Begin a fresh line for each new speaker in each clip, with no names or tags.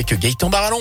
avec Gaëtan Barallon.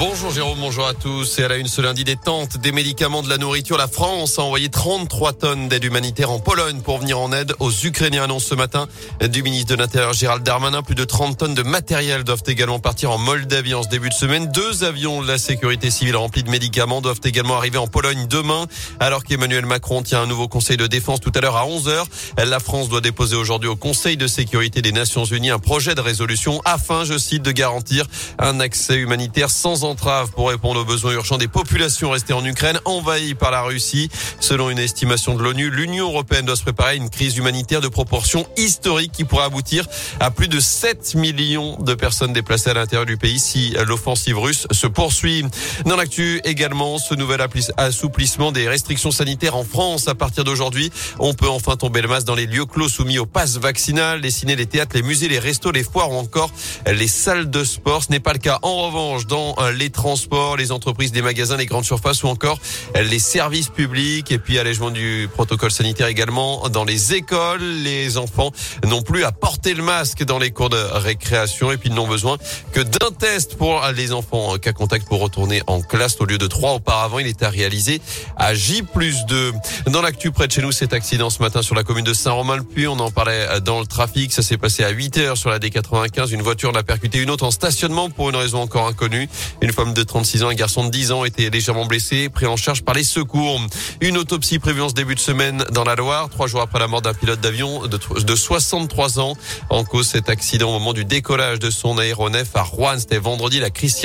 Bonjour Jérôme, bonjour à tous. Et à la une ce lundi des tentes, des médicaments, de la nourriture, la France a envoyé 33 tonnes d'aide humanitaire en Pologne pour venir en aide aux Ukrainiens. Annonce ce matin du ministre de l'Intérieur Gérald Darmanin. Plus de 30 tonnes de matériel doivent également partir en Moldavie en ce début de semaine. Deux avions de la sécurité civile remplis de médicaments doivent également arriver en Pologne demain. Alors qu'Emmanuel Macron tient un nouveau conseil de défense tout à l'heure à 11h. La France doit déposer aujourd'hui au Conseil de sécurité des Nations Unies un projet de résolution afin, je cite, de garantir un accès humanitaire sans entrave pour répondre aux besoins urgents des populations restées en Ukraine envahies par la Russie. Selon une estimation de l'ONU, l'Union européenne doit se préparer à une crise humanitaire de proportions historiques qui pourrait aboutir à plus de 7 millions de personnes déplacées à l'intérieur du pays si l'offensive russe se poursuit. Dans l'actu également, ce nouvel assouplissement des restrictions sanitaires en France à partir d'aujourd'hui. On peut enfin tomber le masque dans les lieux clos soumis au pass vaccinal, les ciné, les théâtres, les musées, les restos, les foires ou encore les salles de sport. Ce n'est pas le cas en revanche dans les transports, les entreprises, les magasins, les grandes surfaces ou encore les services publics et puis allègement du protocole sanitaire également dans les écoles. Les enfants n'ont plus à porter le masque dans les cours de récréation et puis n'ont besoin que d'un test pour les enfants cas contact pour retourner en classe au lieu de trois auparavant. Il à réaliser à J plus 2. Dans l'actu près de chez nous, cet accident ce matin sur la commune de Saint-Romain-le-Puy. On en parlait dans le trafic. Ça s'est passé à 8 heures sur la D95. Une voiture l'a percuté une autre en stationnement pour une raison encore inconnue. Femme de 36 ans, un garçon de 10 ans étaient légèrement blessés, pris en charge par les secours. Une autopsie prévue en ce début de semaine dans la Loire, trois jours après la mort d'un pilote d'avion de, de 63 ans. En cause cet accident au moment du décollage de son aéronef à Rouen. C'était vendredi. La crise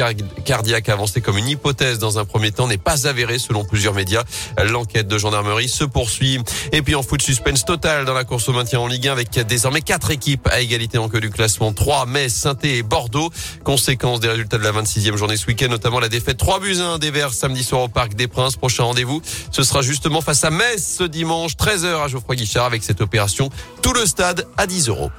cardiaque avancée comme une hypothèse dans un premier temps n'est pas avérée selon plusieurs médias. L'enquête de gendarmerie se poursuit. Et puis en foot suspense total dans la course au maintien en Ligue 1 avec désormais quatre équipes à égalité en queue du classement. 3, Metz, saint et Bordeaux. Conséquence des résultats de la 26e journée ce notamment la défaite 3 buts 1 des Verts samedi soir au Parc des Princes. Prochain rendez-vous, ce sera justement face à Metz ce dimanche 13h à Geoffroy Guichard avec cette opération. Tout le stade à 10 euros.